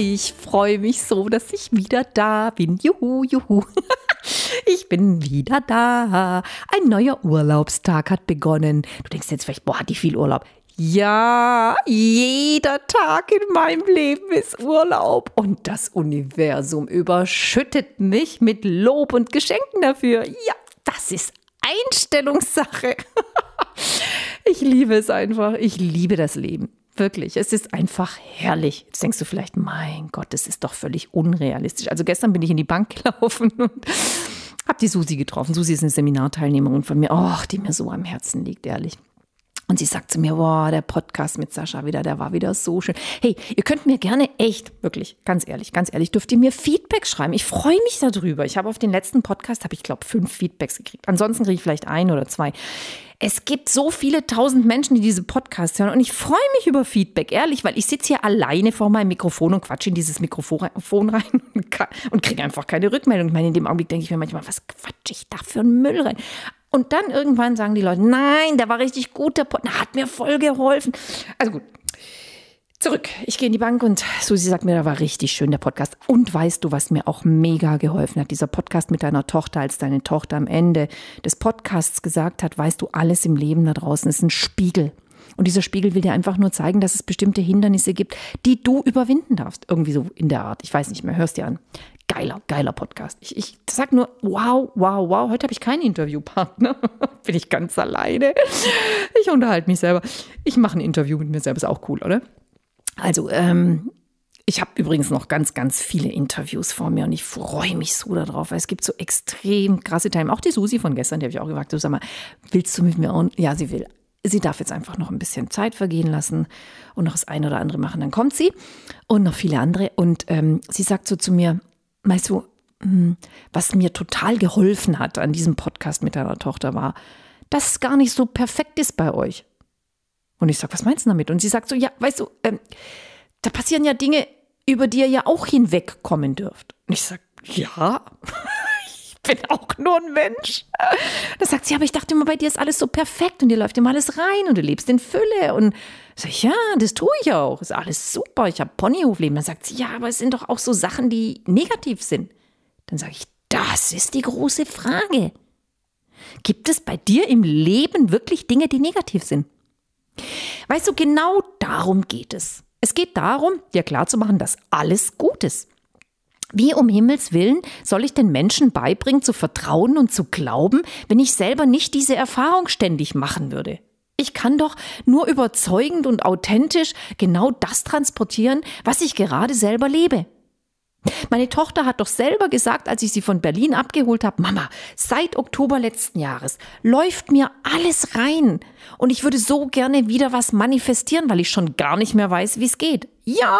Ich freue mich so, dass ich wieder da bin. Juhu, juhu. Ich bin wieder da. Ein neuer Urlaubstag hat begonnen. Du denkst jetzt vielleicht, boah, hat die viel Urlaub. Ja, jeder Tag in meinem Leben ist Urlaub. Und das Universum überschüttet mich mit Lob und Geschenken dafür. Ja, das ist Einstellungssache. Ich liebe es einfach. Ich liebe das Leben. Wirklich, es ist einfach herrlich. Jetzt denkst du vielleicht, mein Gott, das ist doch völlig unrealistisch. Also gestern bin ich in die Bank gelaufen und habe die Susi getroffen. Susi ist eine Seminarteilnehmerin von mir, oh, die mir so am Herzen liegt, ehrlich. Und sie sagt zu mir, boah, der Podcast mit Sascha wieder, der war wieder so schön. Hey, ihr könnt mir gerne echt, wirklich, ganz ehrlich, ganz ehrlich, dürft ihr mir Feedback schreiben. Ich freue mich darüber. Ich habe auf den letzten Podcast, habe ich glaube, fünf Feedbacks gekriegt. Ansonsten kriege ich vielleicht ein oder zwei. Es gibt so viele tausend Menschen, die diese Podcasts hören und ich freue mich über Feedback, ehrlich, weil ich sitze hier alleine vor meinem Mikrofon und quatsche in dieses Mikrofon rein und kriege einfach keine Rückmeldung. Ich meine, in dem Augenblick denke ich mir manchmal, was quatsche ich da für einen Müll rein? Und dann irgendwann sagen die Leute, nein, der war richtig gut, der Pod, hat mir voll geholfen. Also gut. Zurück. Ich gehe in die Bank und Susi sagt mir, da war richtig schön der Podcast. Und weißt du, was mir auch mega geholfen hat? Dieser Podcast mit deiner Tochter, als deine Tochter am Ende des Podcasts gesagt hat, weißt du, alles im Leben da draußen ist ein Spiegel. Und dieser Spiegel will dir einfach nur zeigen, dass es bestimmte Hindernisse gibt, die du überwinden darfst. Irgendwie so in der Art. Ich weiß nicht mehr, hörst dir an geiler, geiler Podcast. Ich, ich sag nur, wow, wow, wow. Heute habe ich keinen Interviewpartner. Bin ich ganz alleine. Ich unterhalte mich selber. Ich mache ein Interview mit mir selber, ist auch cool, oder? Also, ähm, ich habe übrigens noch ganz, ganz viele Interviews vor mir und ich freue mich so darauf, weil es gibt so extrem krasse Themen. Auch die Susi von gestern, die habe ich auch gefragt, du sag mal, willst du mit mir? Und ja, sie will. Sie darf jetzt einfach noch ein bisschen Zeit vergehen lassen und noch das eine oder andere machen. Dann kommt sie und noch viele andere. Und ähm, sie sagt so zu mir, weißt du, hm, was mir total geholfen hat an diesem Podcast mit deiner Tochter war, dass es gar nicht so perfekt ist bei euch. Und ich sage, was meinst du damit? Und sie sagt so, ja, weißt du, ähm, da passieren ja Dinge, über die ihr ja auch hinwegkommen dürft. Und ich sage, ja, ich bin auch nur ein Mensch. Da sagt sie, aber ich dachte immer, bei dir ist alles so perfekt und dir läuft immer alles rein und du lebst in Fülle. Und sag ich, ja, das tue ich auch. Ist alles super. Ich habe Ponyhofleben. Dann sagt sie, ja, aber es sind doch auch so Sachen, die negativ sind. Dann sage ich, das ist die große Frage. Gibt es bei dir im Leben wirklich Dinge, die negativ sind? Weißt du, genau darum geht es. Es geht darum, dir klarzumachen, dass alles gut ist. Wie um Himmels willen soll ich den Menschen beibringen, zu vertrauen und zu glauben, wenn ich selber nicht diese Erfahrung ständig machen würde? Ich kann doch nur überzeugend und authentisch genau das transportieren, was ich gerade selber lebe. Meine Tochter hat doch selber gesagt, als ich sie von Berlin abgeholt habe, Mama, seit Oktober letzten Jahres läuft mir alles rein und ich würde so gerne wieder was manifestieren, weil ich schon gar nicht mehr weiß, wie es geht. Ja,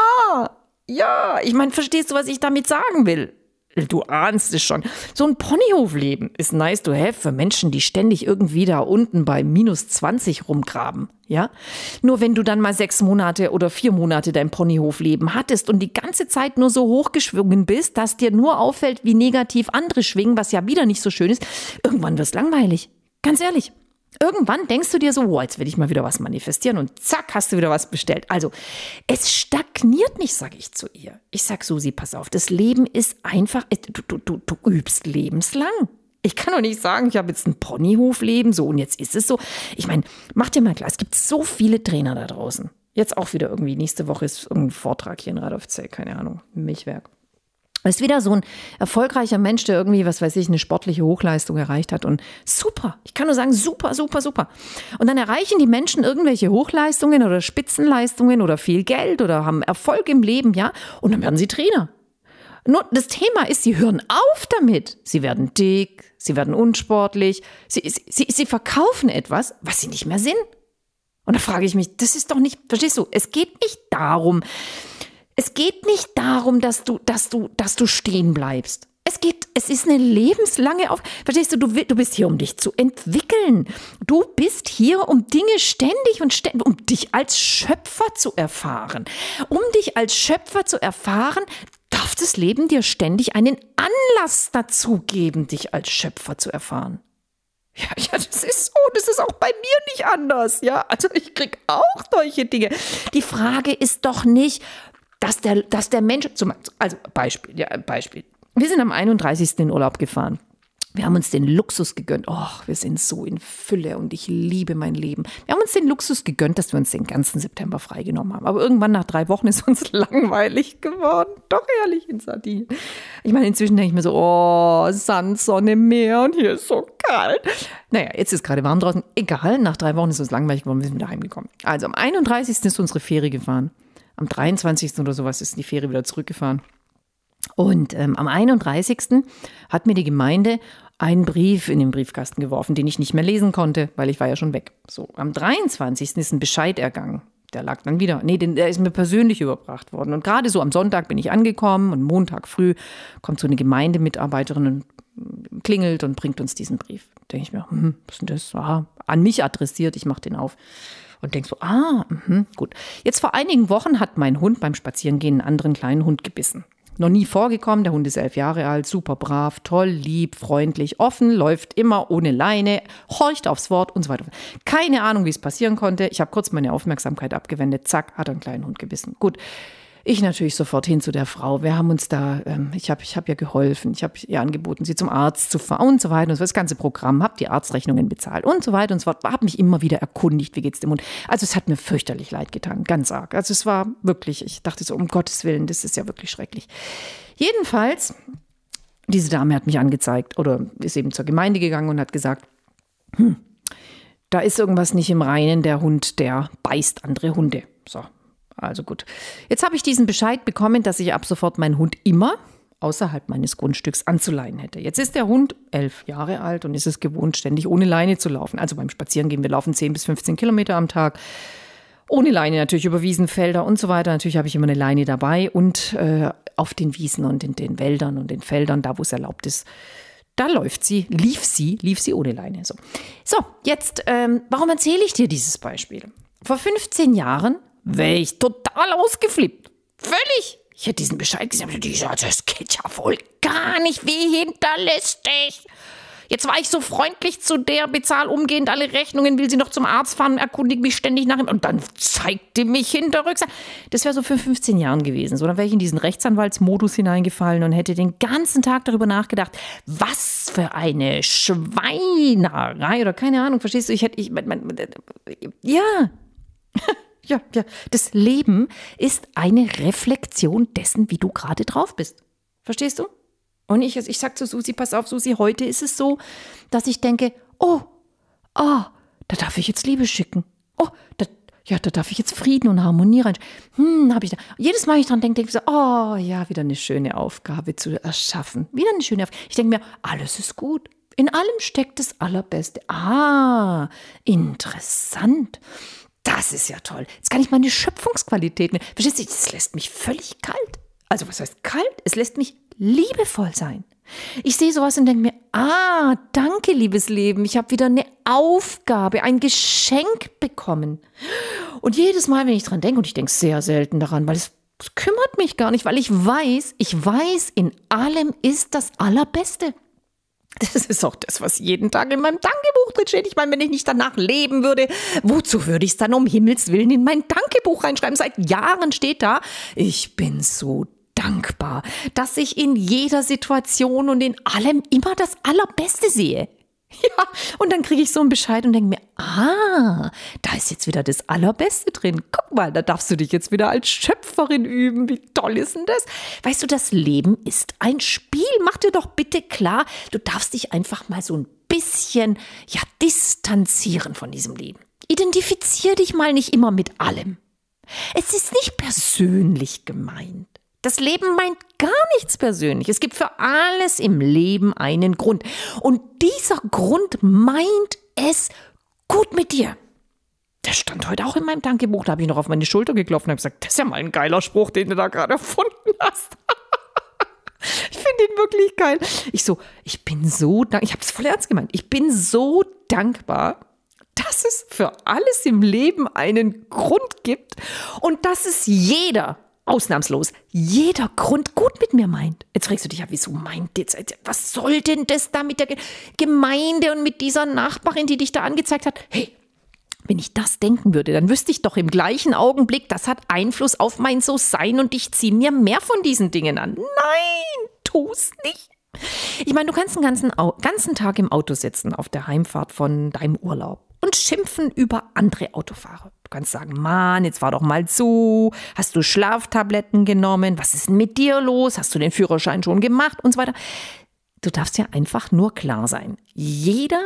ja, ich meine, verstehst du, was ich damit sagen will? Du ahnst es schon. So ein Ponyhofleben ist nice to have für Menschen, die ständig irgendwie da unten bei minus 20 rumgraben. Ja? Nur wenn du dann mal sechs Monate oder vier Monate dein Ponyhofleben hattest und die ganze Zeit nur so hochgeschwungen bist, dass dir nur auffällt, wie negativ andere schwingen, was ja wieder nicht so schön ist, irgendwann wird's langweilig. Ganz ehrlich. Irgendwann denkst du dir so, wow, jetzt will ich mal wieder was manifestieren und zack, hast du wieder was bestellt. Also, es stagniert nicht, sage ich zu ihr. Ich sag Susi, pass auf, das Leben ist einfach, du, du, du, du übst lebenslang. Ich kann doch nicht sagen, ich habe jetzt ein Ponyhofleben, so und jetzt ist es so. Ich meine, mach dir mal klar, es gibt so viele Trainer da draußen. Jetzt auch wieder irgendwie, nächste Woche ist irgendein Vortrag hier in Radolfzell, keine Ahnung, Milchwerk. Ist wieder so ein erfolgreicher Mensch, der irgendwie, was weiß ich, eine sportliche Hochleistung erreicht hat. Und super. Ich kann nur sagen, super, super, super. Und dann erreichen die Menschen irgendwelche Hochleistungen oder Spitzenleistungen oder viel Geld oder haben Erfolg im Leben, ja. Und dann werden sie Trainer. Nur das Thema ist, sie hören auf damit. Sie werden dick, sie werden unsportlich, sie, sie, sie verkaufen etwas, was sie nicht mehr sind. Und da frage ich mich, das ist doch nicht, verstehst du, es geht nicht darum, Es geht nicht darum, dass du, dass du, dass du stehen bleibst. Es geht, es ist eine lebenslange Auf. Verstehst du, du, du bist hier, um dich zu entwickeln. Du bist hier, um Dinge ständig und ständig, um dich als Schöpfer zu erfahren. Um dich als Schöpfer zu erfahren, darf das Leben dir ständig einen Anlass dazu geben, dich als Schöpfer zu erfahren. Ja, ja, das ist so. Das ist auch bei mir nicht anders. Ja, also ich krieg auch solche Dinge. Die Frage ist doch nicht, dass der, dass der Mensch, zum, also Beispiel, ja, Beispiel. Wir sind am 31. in Urlaub gefahren. Wir haben uns den Luxus gegönnt. Oh, wir sind so in Fülle und ich liebe mein Leben. Wir haben uns den Luxus gegönnt, dass wir uns den ganzen September freigenommen haben. Aber irgendwann nach drei Wochen ist uns langweilig geworden. Doch ehrlich in Sardinien. Ich meine, inzwischen denke ich mir so, oh, Sand, Sonne, Meer und hier ist so kalt. Naja, jetzt ist gerade warm draußen. Egal, nach drei Wochen ist uns langweilig geworden, wir sind wieder heimgekommen. Also am 31. ist unsere Fähre gefahren. Am 23. oder sowas ist die Fähre wieder zurückgefahren. Und ähm, am 31. hat mir die Gemeinde einen Brief in den Briefkasten geworfen, den ich nicht mehr lesen konnte, weil ich war ja schon weg. So, am 23. ist ein Bescheid ergangen. Der lag dann wieder. Nee, den, der ist mir persönlich überbracht worden. Und gerade so am Sonntag bin ich angekommen und Montag früh kommt so eine Gemeindemitarbeiterin und klingelt und bringt uns diesen Brief. Denke ich mir, hm, was ist denn das? Aha, an mich adressiert, ich mache den auf und denke so, ah, mh, gut. Jetzt vor einigen Wochen hat mein Hund beim Spazierengehen einen anderen kleinen Hund gebissen. Noch nie vorgekommen. Der Hund ist elf Jahre alt, super brav, toll, lieb, freundlich, offen, läuft immer ohne Leine, horcht aufs Wort und so weiter. Keine Ahnung, wie es passieren konnte. Ich habe kurz meine Aufmerksamkeit abgewendet. Zack, hat er einen kleinen Hund gebissen. Gut. Ich natürlich sofort hin zu der Frau. Wir haben uns da, ähm, ich habe ich hab ihr geholfen, ich habe ihr angeboten, sie zum Arzt zu fahren und so weiter und so das ganze Programm, habe die Arztrechnungen bezahlt und so weiter und so fort. Habe mich immer wieder erkundigt, wie geht's dem Hund. Also es hat mir fürchterlich leid getan, ganz arg. Also es war wirklich, ich dachte so, um Gottes Willen, das ist ja wirklich schrecklich. Jedenfalls, diese Dame hat mich angezeigt oder ist eben zur Gemeinde gegangen und hat gesagt, hm, da ist irgendwas nicht im Reinen, der Hund, der beißt andere Hunde. So, also gut. Jetzt habe ich diesen Bescheid bekommen, dass ich ab sofort meinen Hund immer außerhalb meines Grundstücks anzuleihen hätte. Jetzt ist der Hund elf Jahre alt und ist es gewohnt, ständig ohne Leine zu laufen. Also beim Spazierengehen, wir laufen 10 bis 15 Kilometer am Tag. Ohne Leine natürlich über Wiesenfelder und so weiter. Natürlich habe ich immer eine Leine dabei und äh, auf den Wiesen und in den Wäldern und den Feldern, da wo es erlaubt ist, da läuft sie, lief sie, lief sie ohne Leine. So, so jetzt, ähm, warum erzähle ich dir dieses Beispiel? Vor 15 Jahren wäre ich total ausgeflippt. Völlig. Ich hätte diesen Bescheid gesehen. Dieser, das geht ja wohl gar nicht. Wie hinterlistig. Jetzt war ich so freundlich zu der, bezahl umgehend alle Rechnungen, will sie noch zum Arzt fahren, erkundigt mich ständig nach ihm und dann zeigte mich hinterrücks. Das wäre so für 15 Jahren gewesen. So, dann wäre ich in diesen Rechtsanwaltsmodus hineingefallen und hätte den ganzen Tag darüber nachgedacht, was für eine Schweinerei oder keine Ahnung, verstehst du? Ich hätte, ich, mein, mein, ja. Ja, ja. Das Leben ist eine Reflexion dessen, wie du gerade drauf bist. Verstehst du? Und ich, ich sag zu Susi, pass auf, Susi, heute ist es so, dass ich denke, oh, oh, da darf ich jetzt Liebe schicken. Oh, da, ja, da darf ich jetzt Frieden und Harmonie rein. Hm, habe ich da. Jedes Mal, ich dran denke, denke ich so, oh ja, wieder eine schöne Aufgabe zu erschaffen. Wieder eine schöne Aufgabe. Ich denke mir, alles ist gut. In allem steckt das Allerbeste. Ah, interessant. Das ist ja toll. Jetzt kann ich meine Schöpfungsqualitäten. Verstehst du, das lässt mich völlig kalt. Also, was heißt kalt? Es lässt mich liebevoll sein. Ich sehe sowas und denke mir, ah, danke, liebes Leben, ich habe wieder eine Aufgabe, ein Geschenk bekommen. Und jedes Mal, wenn ich dran denke, und ich denke sehr selten daran, weil es kümmert mich gar nicht, weil ich weiß, ich weiß, in allem ist das Allerbeste. Das ist auch das, was jeden Tag in meinem Dankebuch drin steht. Ich meine, wenn ich nicht danach leben würde, wozu würde ich es dann um Himmels Willen in mein Dankebuch reinschreiben? Seit Jahren steht da, ich bin so dankbar, dass ich in jeder Situation und in allem immer das Allerbeste sehe. Ja, und dann kriege ich so einen Bescheid und denke mir, ah, da ist jetzt wieder das Allerbeste drin. Guck mal, da darfst du dich jetzt wieder als Schöpferin üben. Wie toll ist denn das? Weißt du, das Leben ist ein Spiel. Mach dir doch bitte klar, du darfst dich einfach mal so ein bisschen, ja, distanzieren von diesem Leben. Identifizier dich mal nicht immer mit allem. Es ist nicht persönlich gemeint. Das Leben meint gar nichts persönlich. Es gibt für alles im Leben einen Grund. Und dieser Grund meint es gut mit dir. Der stand heute auch in meinem Dankebuch. Da habe ich noch auf meine Schulter geklopft und habe gesagt, das ist ja mal ein geiler Spruch, den du da gerade erfunden hast. ich finde ihn wirklich geil. Ich so, ich bin so dankbar. Ich habe es voll ernst gemeint. Ich bin so dankbar, dass es für alles im Leben einen Grund gibt und dass es jeder, ausnahmslos, jeder Grund gut mit mir meint. Jetzt fragst du dich ja, wieso meint jetzt, was soll denn das da mit der Gemeinde und mit dieser Nachbarin, die dich da angezeigt hat? Hey, wenn ich das denken würde, dann wüsste ich doch im gleichen Augenblick, das hat Einfluss auf mein So-Sein und ich ziehe mir mehr von diesen Dingen an. Nein, tu's nicht. Ich meine, du kannst den ganzen, ganzen Tag im Auto sitzen auf der Heimfahrt von deinem Urlaub und schimpfen über andere Autofahrer. Du kannst sagen, Mann, jetzt fahr doch mal zu. Hast du Schlaftabletten genommen? Was ist denn mit dir los? Hast du den Führerschein schon gemacht? Und so weiter. Du darfst ja einfach nur klar sein. Jeder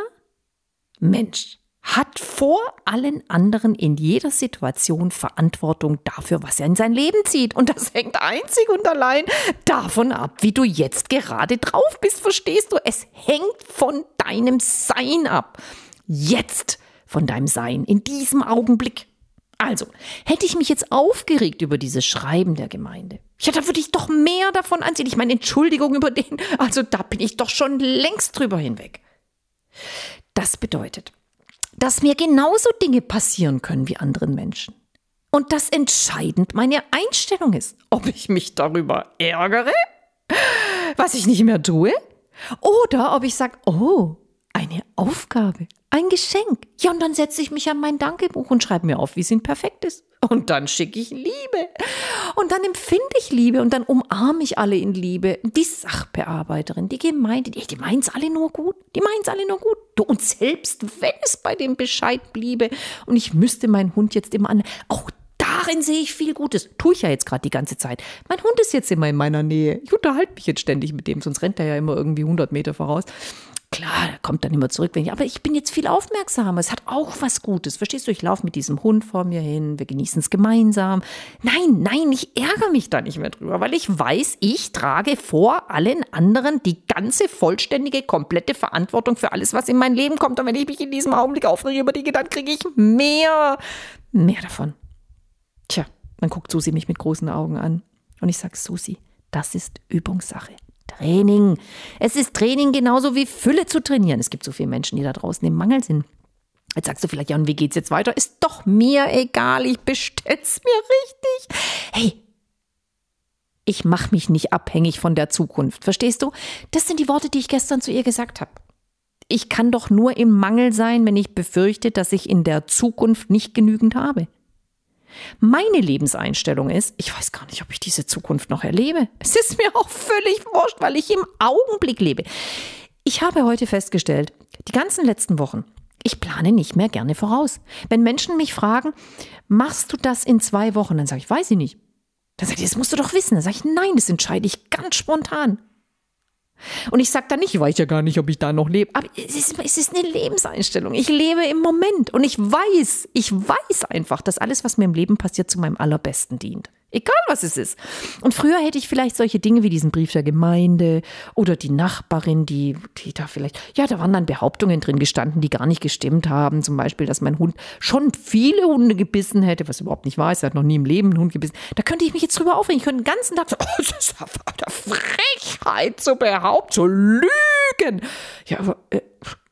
Mensch hat vor allen anderen in jeder Situation Verantwortung dafür, was er in sein Leben zieht. Und das hängt einzig und allein davon ab, wie du jetzt gerade drauf bist. Verstehst du? Es hängt von deinem Sein ab. Jetzt von deinem Sein, in diesem Augenblick. Also, hätte ich mich jetzt aufgeregt über dieses Schreiben der Gemeinde, ja, da würde ich doch mehr davon ansehen. Ich meine, Entschuldigung über den, also da bin ich doch schon längst drüber hinweg. Das bedeutet, dass mir genauso Dinge passieren können wie anderen Menschen. Und dass entscheidend meine Einstellung ist, ob ich mich darüber ärgere, was ich nicht mehr tue, oder ob ich sage, oh, eine Aufgabe, ein Geschenk. Ja, und dann setze ich mich an mein Dankebuch und schreibe mir auf, wie es ihnen perfekt ist. Und dann schicke ich Liebe. Und dann empfinde ich Liebe und dann umarme ich alle in Liebe. Die Sachbearbeiterin, die Gemeinde, die, die es alle nur gut. Die meinen es alle nur gut. Du, und selbst wenn es bei dem Bescheid bliebe und ich müsste meinen Hund jetzt immer an, auch darin sehe ich viel Gutes. Tue ich ja jetzt gerade die ganze Zeit. Mein Hund ist jetzt immer in meiner Nähe. Ich unterhalte mich jetzt ständig mit dem, sonst rennt er ja immer irgendwie 100 Meter voraus. Klar, er kommt dann immer zurück, wenn ich, aber ich bin jetzt viel aufmerksamer. Es hat auch was Gutes. Verstehst du? Ich laufe mit diesem Hund vor mir hin, wir genießen es gemeinsam. Nein, nein, ich ärgere mich da nicht mehr drüber, weil ich weiß, ich trage vor allen anderen die ganze vollständige, komplette Verantwortung für alles, was in mein Leben kommt. Und wenn ich mich in diesem Augenblick aufrege über Dinge, dann kriege ich mehr, mehr davon. Tja, dann guckt Susi mich mit großen Augen an. Und ich sage, Susi, das ist Übungssache. Training. Es ist Training genauso wie Fülle zu trainieren. Es gibt so viele Menschen, die da draußen im Mangel sind. Jetzt sagst du vielleicht, ja, und wie geht's jetzt weiter? Ist doch mir egal, ich bestell's mir richtig. Hey, ich mach mich nicht abhängig von der Zukunft. Verstehst du? Das sind die Worte, die ich gestern zu ihr gesagt habe. Ich kann doch nur im Mangel sein, wenn ich befürchte, dass ich in der Zukunft nicht genügend habe. Meine Lebenseinstellung ist, ich weiß gar nicht, ob ich diese Zukunft noch erlebe. Es ist mir auch völlig wurscht, weil ich im Augenblick lebe. Ich habe heute festgestellt, die ganzen letzten Wochen, ich plane nicht mehr gerne voraus. Wenn Menschen mich fragen, machst du das in zwei Wochen? Dann sage ich, weiß ich nicht. Dann sage ich, das musst du doch wissen. Dann sage ich, nein, das entscheide ich ganz spontan. Und ich sage da nicht, ich weiß ja gar nicht, ob ich da noch lebe. Aber es ist, es ist eine Lebenseinstellung. Ich lebe im Moment und ich weiß, ich weiß einfach, dass alles, was mir im Leben passiert, zu meinem allerbesten dient. Egal was es ist. Und früher hätte ich vielleicht solche Dinge wie diesen Brief der Gemeinde oder die Nachbarin, die, die da vielleicht, ja, da waren dann Behauptungen drin gestanden, die gar nicht gestimmt haben. Zum Beispiel, dass mein Hund schon viele Hunde gebissen hätte, was überhaupt nicht wahr ist. Er hat noch nie im Leben einen Hund gebissen. Da könnte ich mich jetzt drüber aufregen. Ich könnte den ganzen Tag so, oh, das ist eine Frechheit zu behaupten, zu lügen. Ja, aber, äh,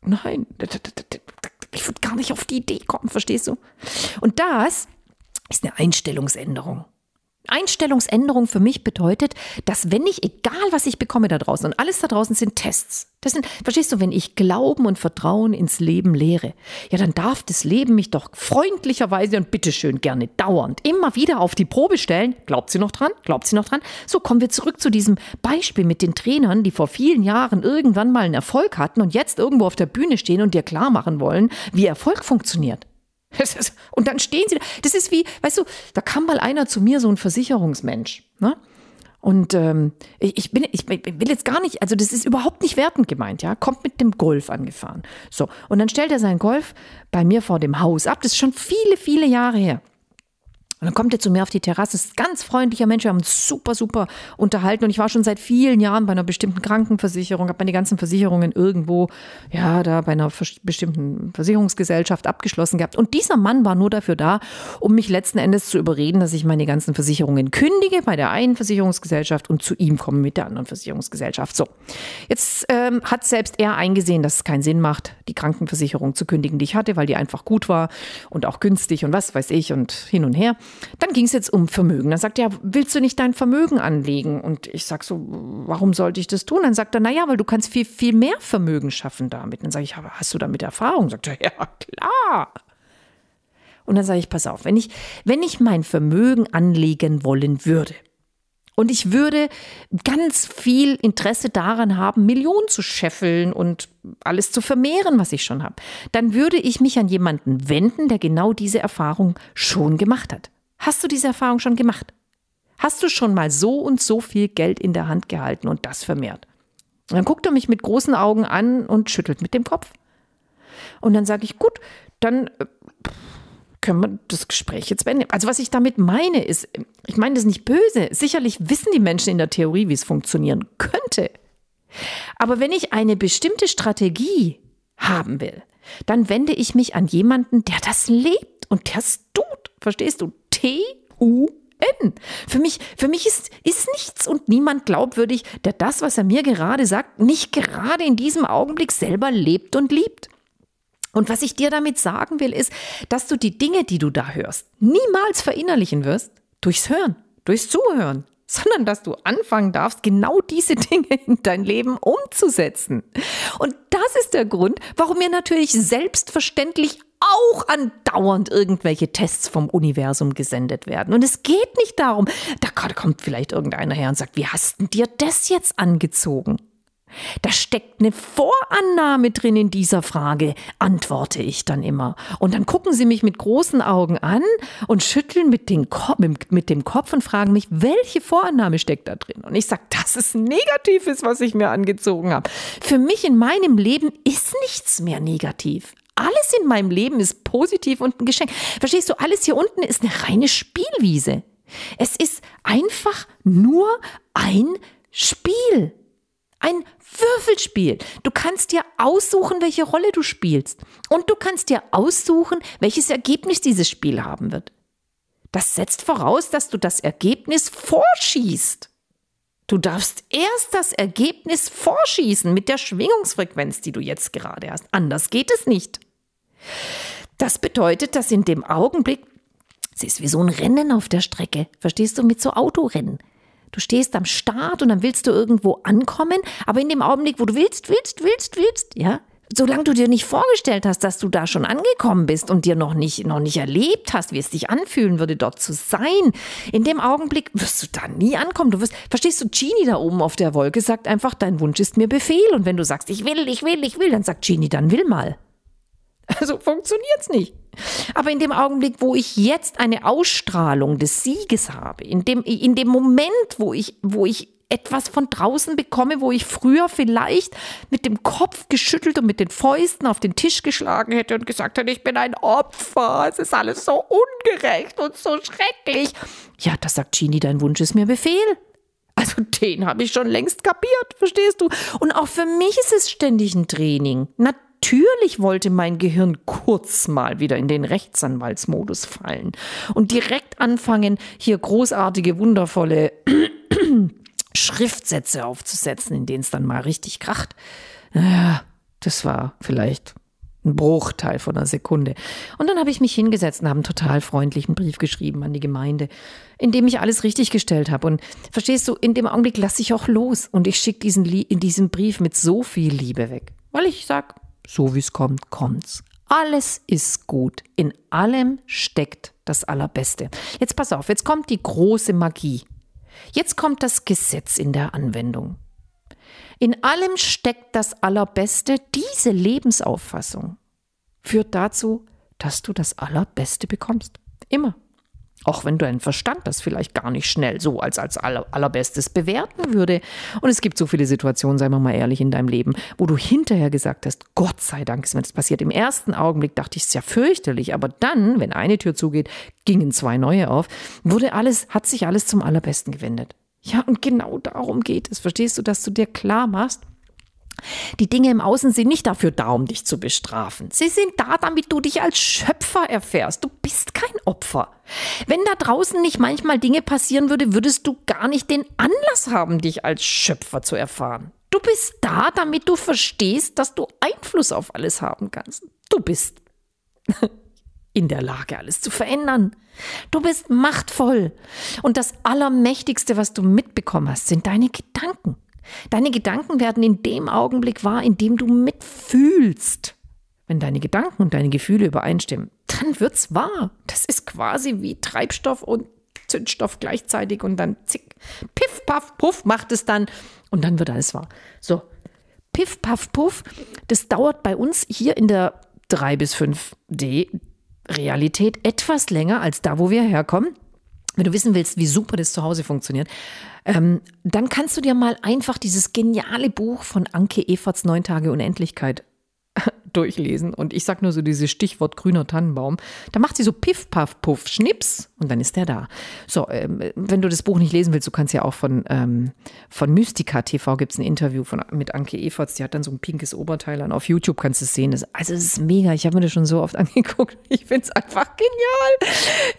nein, ich würde gar nicht auf die Idee kommen, verstehst du? Und das ist eine Einstellungsänderung. Einstellungsänderung für mich bedeutet, dass wenn ich, egal was ich bekomme da draußen, und alles da draußen sind Tests. Das sind, verstehst du, wenn ich Glauben und Vertrauen ins Leben lehre, ja, dann darf das Leben mich doch freundlicherweise und bitteschön gerne dauernd immer wieder auf die Probe stellen. Glaubt sie noch dran? Glaubt sie noch dran? So kommen wir zurück zu diesem Beispiel mit den Trainern, die vor vielen Jahren irgendwann mal einen Erfolg hatten und jetzt irgendwo auf der Bühne stehen und dir klar machen wollen, wie Erfolg funktioniert. Und dann stehen sie da. Das ist wie, weißt du, da kam mal einer zu mir, so ein Versicherungsmensch. Ne? Und ähm, ich, bin, ich will jetzt gar nicht, also das ist überhaupt nicht wertend gemeint, ja. Kommt mit dem Golf angefahren. So, und dann stellt er seinen Golf bei mir vor dem Haus ab. Das ist schon viele, viele Jahre her. Und dann kommt er zu mir auf die Terrasse, ist ein ganz freundlicher Mensch, wir haben uns super, super unterhalten und ich war schon seit vielen Jahren bei einer bestimmten Krankenversicherung, habe meine ganzen Versicherungen irgendwo, ja, da bei einer bestimmten Versicherungsgesellschaft abgeschlossen gehabt. Und dieser Mann war nur dafür da, um mich letzten Endes zu überreden, dass ich meine ganzen Versicherungen kündige bei der einen Versicherungsgesellschaft und zu ihm komme mit der anderen Versicherungsgesellschaft. So, jetzt ähm, hat selbst er eingesehen, dass es keinen Sinn macht, die Krankenversicherung zu kündigen, die ich hatte, weil die einfach gut war und auch günstig und was weiß ich und hin und her. Dann ging es jetzt um Vermögen. Dann sagt er, willst du nicht dein Vermögen anlegen? Und ich sage so, warum sollte ich das tun? Dann sagt er, naja, weil du kannst viel, viel mehr Vermögen schaffen damit. Dann sage ich, hast du damit Erfahrung? Sagt er, ja, klar. Und dann sage ich, pass auf, wenn ich, wenn ich mein Vermögen anlegen wollen würde, und ich würde ganz viel Interesse daran haben, Millionen zu scheffeln und alles zu vermehren, was ich schon habe. Dann würde ich mich an jemanden wenden, der genau diese Erfahrung schon gemacht hat. Hast du diese Erfahrung schon gemacht? Hast du schon mal so und so viel Geld in der Hand gehalten und das vermehrt? Und dann guckt er mich mit großen Augen an und schüttelt mit dem Kopf. Und dann sage ich, gut, dann äh, können wir das Gespräch jetzt beenden. Also was ich damit meine ist, ich meine das nicht böse. Sicherlich wissen die Menschen in der Theorie, wie es funktionieren könnte. Aber wenn ich eine bestimmte Strategie haben will, dann wende ich mich an jemanden, der das lebt und das tut. Verstehst du? T-U-N. Für mich, für mich ist, ist nichts und niemand glaubwürdig, der das, was er mir gerade sagt, nicht gerade in diesem Augenblick selber lebt und liebt. Und was ich dir damit sagen will, ist, dass du die Dinge, die du da hörst, niemals verinnerlichen wirst durchs Hören, durchs Zuhören, sondern dass du anfangen darfst, genau diese Dinge in dein Leben umzusetzen. Und das ist der Grund, warum mir natürlich selbstverständlich auch andauernd irgendwelche Tests vom Universum gesendet werden. Und es geht nicht darum, da kommt vielleicht irgendeiner her und sagt, wie hast denn dir das jetzt angezogen? Da steckt eine Vorannahme drin in dieser Frage, antworte ich dann immer. Und dann gucken sie mich mit großen Augen an und schütteln mit, mit dem Kopf und fragen mich, welche Vorannahme steckt da drin? Und ich sage, dass es negativ ist, was ich mir angezogen habe. Für mich in meinem Leben ist nichts mehr negativ. Alles in meinem Leben ist positiv und ein Geschenk. Verstehst du, alles hier unten ist eine reine Spielwiese. Es ist einfach nur ein Spiel. Ein Würfelspiel. Du kannst dir aussuchen, welche Rolle du spielst. Und du kannst dir aussuchen, welches Ergebnis dieses Spiel haben wird. Das setzt voraus, dass du das Ergebnis vorschießt. Du darfst erst das Ergebnis vorschießen mit der Schwingungsfrequenz, die du jetzt gerade hast. Anders geht es nicht. Das bedeutet, dass in dem Augenblick, es ist wie so ein Rennen auf der Strecke, verstehst du, mit so Autorennen. Du stehst am Start und dann willst du irgendwo ankommen, aber in dem Augenblick, wo du willst, willst, willst, willst, ja, solange du dir nicht vorgestellt hast, dass du da schon angekommen bist und dir noch nicht, noch nicht erlebt hast, wie es dich anfühlen würde, dort zu sein, in dem Augenblick wirst du da nie ankommen. Du wirst, verstehst du, Genie da oben auf der Wolke sagt einfach, dein Wunsch ist mir Befehl. Und wenn du sagst, ich will, ich will, ich will, dann sagt Genie, dann will mal. Also funktioniert's nicht. Aber in dem Augenblick, wo ich jetzt eine Ausstrahlung des Sieges habe, in dem, in dem Moment, wo ich, wo ich etwas von draußen bekomme, wo ich früher vielleicht mit dem Kopf geschüttelt und mit den Fäusten auf den Tisch geschlagen hätte und gesagt hätte, ich bin ein Opfer, es ist alles so ungerecht und so schrecklich. Ja, das sagt Genie, dein Wunsch ist mir Befehl. Also den habe ich schon längst kapiert, verstehst du? Und auch für mich ist es ständig ein Training. Natürlich Natürlich wollte mein Gehirn kurz mal wieder in den Rechtsanwaltsmodus fallen und direkt anfangen, hier großartige, wundervolle Schriftsätze aufzusetzen, in denen es dann mal richtig kracht. Ja, das war vielleicht ein Bruchteil von einer Sekunde. Und dann habe ich mich hingesetzt und habe einen total freundlichen Brief geschrieben an die Gemeinde, in dem ich alles richtig gestellt habe. Und verstehst du, in dem Augenblick lasse ich auch los und ich schicke diesen, in diesen Brief mit so viel Liebe weg. Weil ich sage, so wie es kommt, kommt's. Alles ist gut. In allem steckt das Allerbeste. Jetzt pass auf, jetzt kommt die große Magie. Jetzt kommt das Gesetz in der Anwendung. In allem steckt das Allerbeste. Diese Lebensauffassung führt dazu, dass du das Allerbeste bekommst. Immer. Auch wenn dein Verstand das vielleicht gar nicht schnell so als, als aller, allerbestes bewerten würde. Und es gibt so viele Situationen, seien wir mal ehrlich, in deinem Leben, wo du hinterher gesagt hast, Gott sei Dank ist mir das passiert. Im ersten Augenblick dachte ich, es ist ja fürchterlich. Aber dann, wenn eine Tür zugeht, gingen zwei neue auf, wurde alles, hat sich alles zum Allerbesten gewendet. Ja, und genau darum geht es. Verstehst du, dass du dir klar machst, die Dinge im Außen sind nicht dafür da, um dich zu bestrafen. Sie sind da, damit du dich als Schöpfer erfährst. Du bist kein Opfer. Wenn da draußen nicht manchmal Dinge passieren würde, würdest du gar nicht den Anlass haben, dich als Schöpfer zu erfahren. Du bist da, damit du verstehst, dass du Einfluss auf alles haben kannst. Du bist in der Lage, alles zu verändern. Du bist machtvoll. Und das Allermächtigste, was du mitbekommen hast, sind deine Gedanken. Deine Gedanken werden in dem Augenblick wahr, in dem du mitfühlst. Wenn deine Gedanken und deine Gefühle übereinstimmen, dann wird's wahr. Das ist quasi wie Treibstoff und Zündstoff gleichzeitig und dann zick, piff, paff, puff macht es dann und dann wird alles wahr. So, piff, paff, puff, das dauert bei uns hier in der 3 bis 5D Realität etwas länger als da, wo wir herkommen. Wenn du wissen willst, wie super das zu Hause funktioniert, ähm, dann kannst du dir mal einfach dieses geniale Buch von Anke Everts Neun Tage Unendlichkeit durchlesen. Und ich sag nur so dieses Stichwort grüner Tannenbaum. Da macht sie so Piff, Paff, Puff, Schnips und dann ist der da. So, ähm, wenn du das Buch nicht lesen willst, du kannst ja auch von, ähm, von Mystica TV gibt es ein Interview von, mit Anke Eferts, die hat dann so ein pinkes Oberteil an. Auf YouTube kannst du es sehen. Das, also es ist mega. Ich habe mir das schon so oft angeguckt. Ich finde es einfach genial.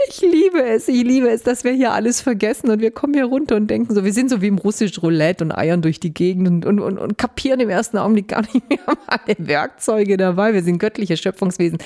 Ich liebe es. Ich liebe es, dass wir hier alles vergessen und wir kommen hier runter und denken so, wir sind so wie im russisch Roulette und eiern durch die Gegend und, und, und, und kapieren im ersten Augenblick gar nicht mehr alle Werkzeuge dabei. Wir sind göttliche Schöpfungswesen.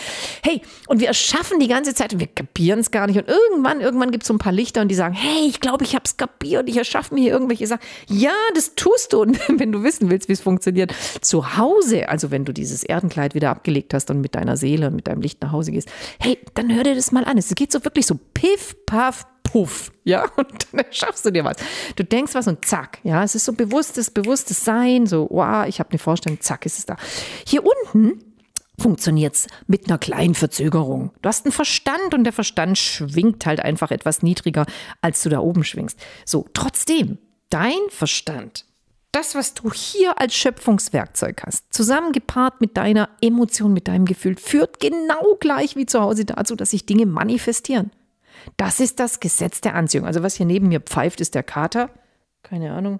Hey, und wir erschaffen die ganze Zeit und wir kapieren es gar nicht. Und irgendwann, irgendwann gibt es so ein paar Lichter und die sagen, hey, ich glaube, ich habe es kapiert. Ich erschaffe mir hier irgendwelche Sachen. Ja, das tust du. Und wenn du wissen willst, wie es funktioniert, zu Hause, also wenn du dieses Erdenkleid wieder abgelegt hast und mit deiner Seele und mit deinem Licht nach Hause gehst, hey, dann hör dir das mal an. Es geht so wirklich so piff, paff, puff, ja, und dann schaffst du dir was. Du denkst was und zack, ja, es ist so bewusstes, bewusstes Sein, so, wow, ich habe eine Vorstellung, zack, ist es da. Hier unten funktioniert's mit einer kleinen Verzögerung. Du hast einen Verstand und der Verstand schwingt halt einfach etwas niedriger, als du da oben schwingst. So, trotzdem, dein Verstand, das, was du hier als Schöpfungswerkzeug hast, zusammengepaart mit deiner Emotion, mit deinem Gefühl, führt genau gleich wie zu Hause dazu, dass sich Dinge manifestieren. Das ist das Gesetz der Anziehung. Also was hier neben mir pfeift, ist der Kater. Keine Ahnung.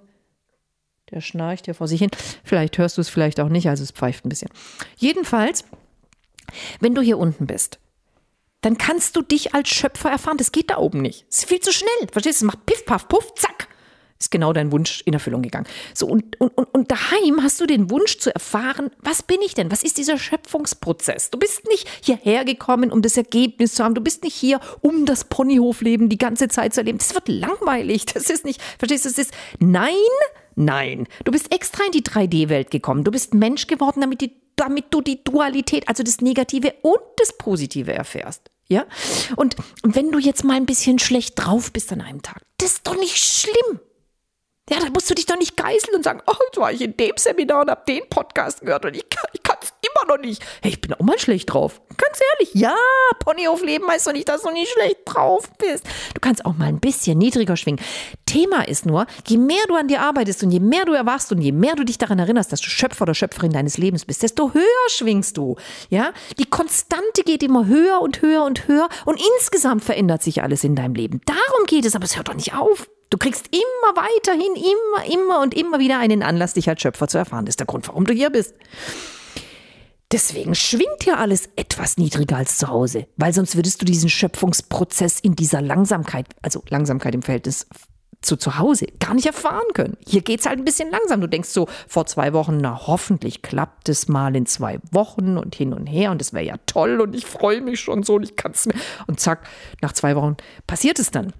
Der schnarcht ja vor sich hin. Vielleicht hörst du es vielleicht auch nicht, also es pfeift ein bisschen. Jedenfalls, wenn du hier unten bist, dann kannst du dich als Schöpfer erfahren. Das geht da oben nicht. Es ist viel zu schnell. Verstehst du? Es macht piff, paff, puff, zack. Ist genau dein Wunsch in Erfüllung gegangen. So, und, und, und daheim hast du den Wunsch zu erfahren, was bin ich denn? Was ist dieser Schöpfungsprozess? Du bist nicht hierher gekommen, um das Ergebnis zu haben. Du bist nicht hier, um das Ponyhofleben die ganze Zeit zu erleben. Das wird langweilig. Das ist nicht, verstehst du? Das ist, nein, Nein, du bist extra in die 3D-Welt gekommen. Du bist Mensch geworden, damit, die, damit du die Dualität, also das Negative und das Positive erfährst. Ja? Und wenn du jetzt mal ein bisschen schlecht drauf bist an einem Tag, das ist doch nicht schlimm. Ja, da musst du dich doch nicht geißeln und sagen, oh, jetzt war ich in dem Seminar und hab den Podcast gehört und ich, ich immer noch nicht. Hey, ich bin auch mal schlecht drauf. Ganz ehrlich, ja, Ponyhofleben heißt doch nicht, dass du nicht schlecht drauf bist. Du kannst auch mal ein bisschen niedriger schwingen. Thema ist nur, je mehr du an dir arbeitest und je mehr du erwachst und je mehr du dich daran erinnerst, dass du Schöpfer oder Schöpferin deines Lebens bist, desto höher schwingst du. Ja, die Konstante geht immer höher und höher und höher und insgesamt verändert sich alles in deinem Leben. Darum geht es, aber es hört doch nicht auf. Du kriegst immer weiterhin, immer, immer und immer wieder einen Anlass, dich als Schöpfer zu erfahren. Das ist der Grund, warum du hier bist. Deswegen schwingt hier alles etwas niedriger als zu Hause, weil sonst würdest du diesen Schöpfungsprozess in dieser Langsamkeit, also Langsamkeit im Verhältnis zu zu Hause, gar nicht erfahren können. Hier geht es halt ein bisschen langsam. Du denkst so vor zwei Wochen, na hoffentlich klappt es mal in zwei Wochen und hin und her und es wäre ja toll und ich freue mich schon so und ich kann es mir. Und zack, nach zwei Wochen passiert es dann.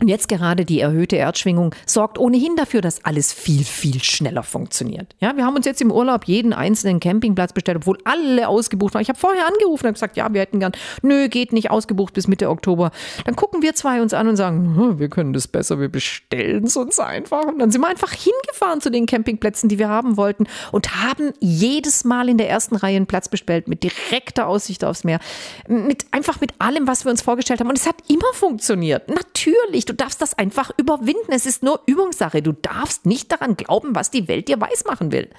Und jetzt gerade die erhöhte Erdschwingung sorgt ohnehin dafür, dass alles viel, viel schneller funktioniert. Ja, wir haben uns jetzt im Urlaub jeden einzelnen Campingplatz bestellt, obwohl alle ausgebucht waren. Ich habe vorher angerufen und gesagt, ja, wir hätten gern, nö, geht nicht ausgebucht bis Mitte Oktober. Dann gucken wir zwei uns an und sagen, hm, wir können das besser, wir bestellen es uns einfach. Und dann sind wir einfach hingefahren zu den Campingplätzen, die wir haben wollten und haben jedes Mal in der ersten Reihe einen Platz bestellt mit direkter Aussicht aufs Meer. Mit, einfach mit allem, was wir uns vorgestellt haben. Und es hat immer funktioniert. Natürlich nicht. Du darfst das einfach überwinden. Es ist nur Übungssache. Du darfst nicht daran glauben, was die Welt dir weismachen will,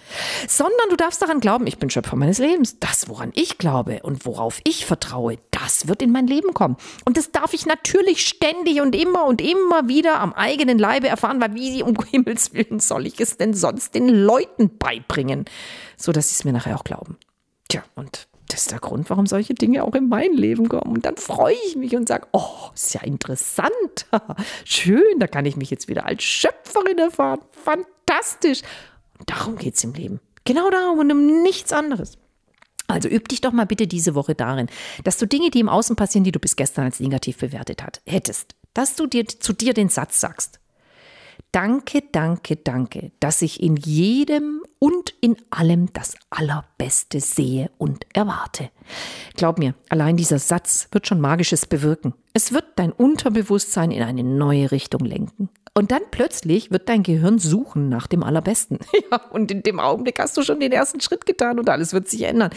sondern du darfst daran glauben, ich bin Schöpfer meines Lebens. Das, woran ich glaube und worauf ich vertraue, das wird in mein Leben kommen. Und das darf ich natürlich ständig und immer und immer wieder am eigenen Leibe erfahren, weil wie um Himmels Willen soll ich es denn sonst den Leuten beibringen, so dass sie es mir nachher auch glauben. Tja, und das ist der Grund, warum solche Dinge auch in mein Leben kommen. Und dann freue ich mich und sage, oh, ist ja interessant. Schön, da kann ich mich jetzt wieder als Schöpferin erfahren. Fantastisch. Und darum geht es im Leben. Genau darum und um nichts anderes. Also üb dich doch mal bitte diese Woche darin, dass du Dinge, die im Außen passieren, die du bis gestern als negativ bewertet hat, hättest, dass du dir zu dir den Satz sagst. Danke, danke, danke, dass ich in jedem und in allem das Allerbeste sehe und erwarte. Glaub mir, allein dieser Satz wird schon Magisches bewirken. Es wird dein Unterbewusstsein in eine neue Richtung lenken. Und dann plötzlich wird dein Gehirn suchen nach dem Allerbesten. Ja, und in dem Augenblick hast du schon den ersten Schritt getan und alles wird sich ändern.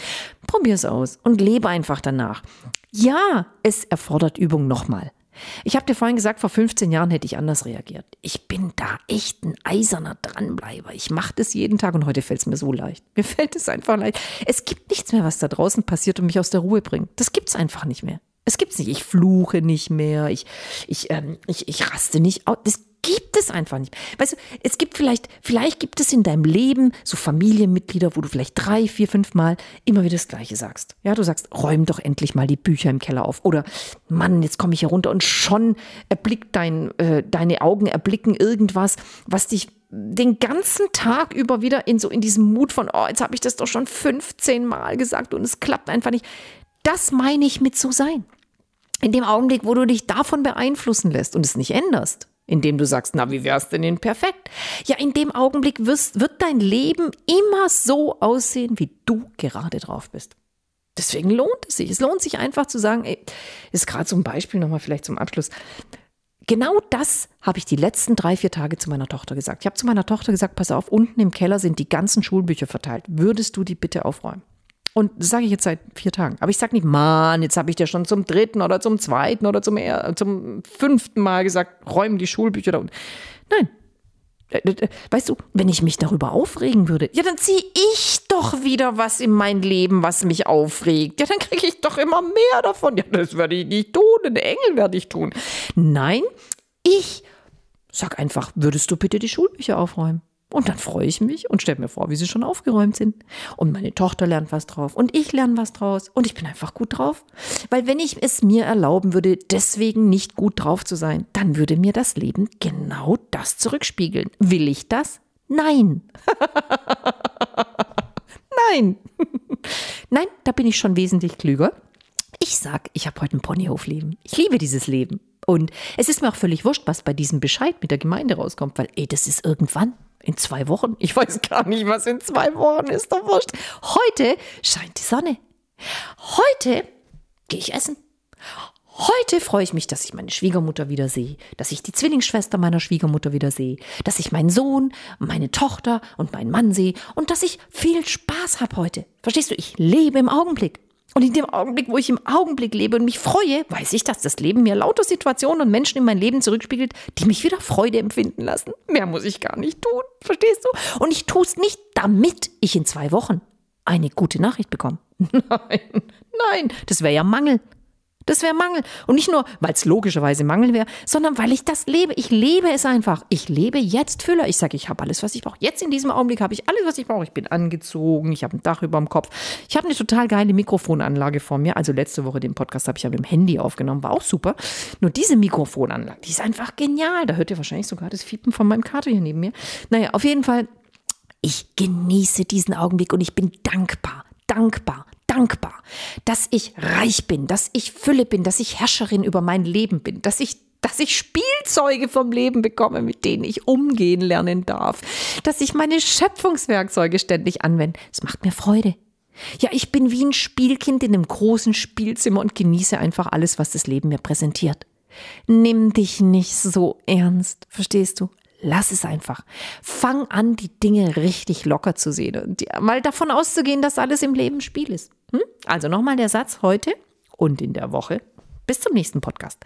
Probier es aus und lebe einfach danach. Ja, es erfordert Übung nochmal. Ich habe dir vorhin gesagt, vor 15 Jahren hätte ich anders reagiert. Ich bin da echt ein eiserner Dranbleiber. Ich mache das jeden Tag und heute fällt es mir so leicht. Mir fällt es einfach leicht. Es gibt nichts mehr, was da draußen passiert und mich aus der Ruhe bringt. Das gibt es einfach nicht mehr. Es gibt's nicht. Ich fluche nicht mehr. Ich, ich, ähm, ich, ich raste nicht aus. Das gibt es einfach nicht. Weißt du, es gibt vielleicht, vielleicht gibt es in deinem Leben so Familienmitglieder, wo du vielleicht drei, vier, fünf Mal immer wieder das Gleiche sagst. Ja, du sagst, räum doch endlich mal die Bücher im Keller auf. Oder, Mann, jetzt komme ich hier runter und schon erblickt dein, äh, deine Augen erblicken irgendwas, was dich den ganzen Tag über wieder in so in diesem Mut von, oh, jetzt habe ich das doch schon 15 Mal gesagt und es klappt einfach nicht. Das meine ich mit so sein. In dem Augenblick, wo du dich davon beeinflussen lässt und es nicht änderst, indem du sagst, na, wie wär's denn denn perfekt? Ja, in dem Augenblick wirst, wird dein Leben immer so aussehen, wie du gerade drauf bist. Deswegen lohnt es sich. Es lohnt sich einfach zu sagen, ey, ist gerade ein Beispiel nochmal vielleicht zum Abschluss. Genau das habe ich die letzten drei, vier Tage zu meiner Tochter gesagt. Ich habe zu meiner Tochter gesagt, pass auf, unten im Keller sind die ganzen Schulbücher verteilt. Würdest du die bitte aufräumen? Und das sage ich jetzt seit vier Tagen. Aber ich sage nicht, Mann, jetzt habe ich dir schon zum dritten oder zum zweiten oder zum, zum fünften Mal gesagt, räumen die Schulbücher da unten. Nein. Äh, äh, weißt du, wenn ich mich darüber aufregen würde, ja, dann ziehe ich doch wieder was in mein Leben, was mich aufregt. Ja, dann kriege ich doch immer mehr davon. Ja, das werde ich nicht tun. Ein Engel werde ich tun. Nein, ich sag einfach, würdest du bitte die Schulbücher aufräumen? Und dann freue ich mich und stelle mir vor, wie sie schon aufgeräumt sind. Und meine Tochter lernt was drauf und ich lerne was draus und ich bin einfach gut drauf. Weil wenn ich es mir erlauben würde, deswegen nicht gut drauf zu sein, dann würde mir das Leben genau das zurückspiegeln. Will ich das? Nein. Nein. Nein, da bin ich schon wesentlich klüger. Ich sag, ich habe heute ein Ponyhofleben. Ich liebe dieses Leben. Und es ist mir auch völlig wurscht, was bei diesem Bescheid mit der Gemeinde rauskommt, weil, ey, das ist irgendwann. In zwei Wochen? Ich weiß gar nicht, was in zwei Wochen ist, doch wurscht. Heute scheint die Sonne. Heute gehe ich essen. Heute freue ich mich, dass ich meine Schwiegermutter wiedersehe, dass ich die Zwillingsschwester meiner Schwiegermutter wiedersehe, dass ich meinen Sohn, meine Tochter und meinen Mann sehe und dass ich viel Spaß habe heute. Verstehst du? Ich lebe im Augenblick. Und in dem Augenblick, wo ich im Augenblick lebe und mich freue, weiß ich, dass das Leben mir lauter Situationen und Menschen in mein Leben zurückspiegelt, die mich wieder Freude empfinden lassen. Mehr muss ich gar nicht tun, verstehst du? Und ich tue es nicht, damit ich in zwei Wochen eine gute Nachricht bekomme. Nein, nein, das wäre ja Mangel. Das wäre Mangel. Und nicht nur, weil es logischerweise Mangel wäre, sondern weil ich das lebe. Ich lebe es einfach. Ich lebe jetzt Füller. Ich sage, ich habe alles, was ich brauche. Jetzt in diesem Augenblick habe ich alles, was ich brauche. Ich bin angezogen, ich habe ein Dach über dem Kopf. Ich habe eine total geile Mikrofonanlage vor mir. Also letzte Woche den Podcast habe ich ja mit dem Handy aufgenommen, war auch super. Nur diese Mikrofonanlage, die ist einfach genial. Da hört ihr wahrscheinlich sogar das Fiepen von meinem Kater hier neben mir. Naja, auf jeden Fall, ich genieße diesen Augenblick und ich bin dankbar, dankbar, dankbar, dass ich reich bin, dass ich Fülle bin, dass ich Herrscherin über mein Leben bin, dass ich dass ich Spielzeuge vom Leben bekomme, mit denen ich umgehen lernen darf, dass ich meine Schöpfungswerkzeuge ständig anwende. Es macht mir Freude. Ja, ich bin wie ein Spielkind in einem großen Spielzimmer und genieße einfach alles, was das Leben mir präsentiert. Nimm dich nicht so ernst, verstehst du? Lass es einfach. Fang an, die Dinge richtig locker zu sehen und mal davon auszugehen, dass alles im Leben Spiel ist. Hm? Also nochmal der Satz heute und in der Woche. Bis zum nächsten Podcast.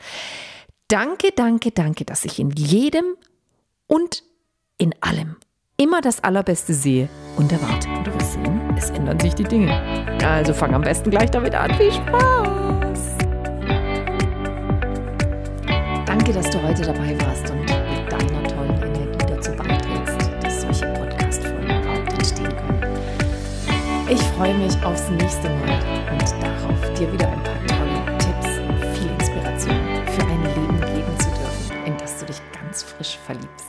Danke, danke, danke, dass ich in jedem und in allem immer das Allerbeste sehe und erwarte. Und wirst sehen, es ändern sich die Dinge. Also fang am besten gleich damit an. Viel Spaß! Danke, dass du heute dabei warst und Ich freue mich aufs nächste Mal und darauf, dir wieder ein paar tolle Tipps und viel Inspiration für ein Leben geben zu dürfen, in das du dich ganz frisch verliebst.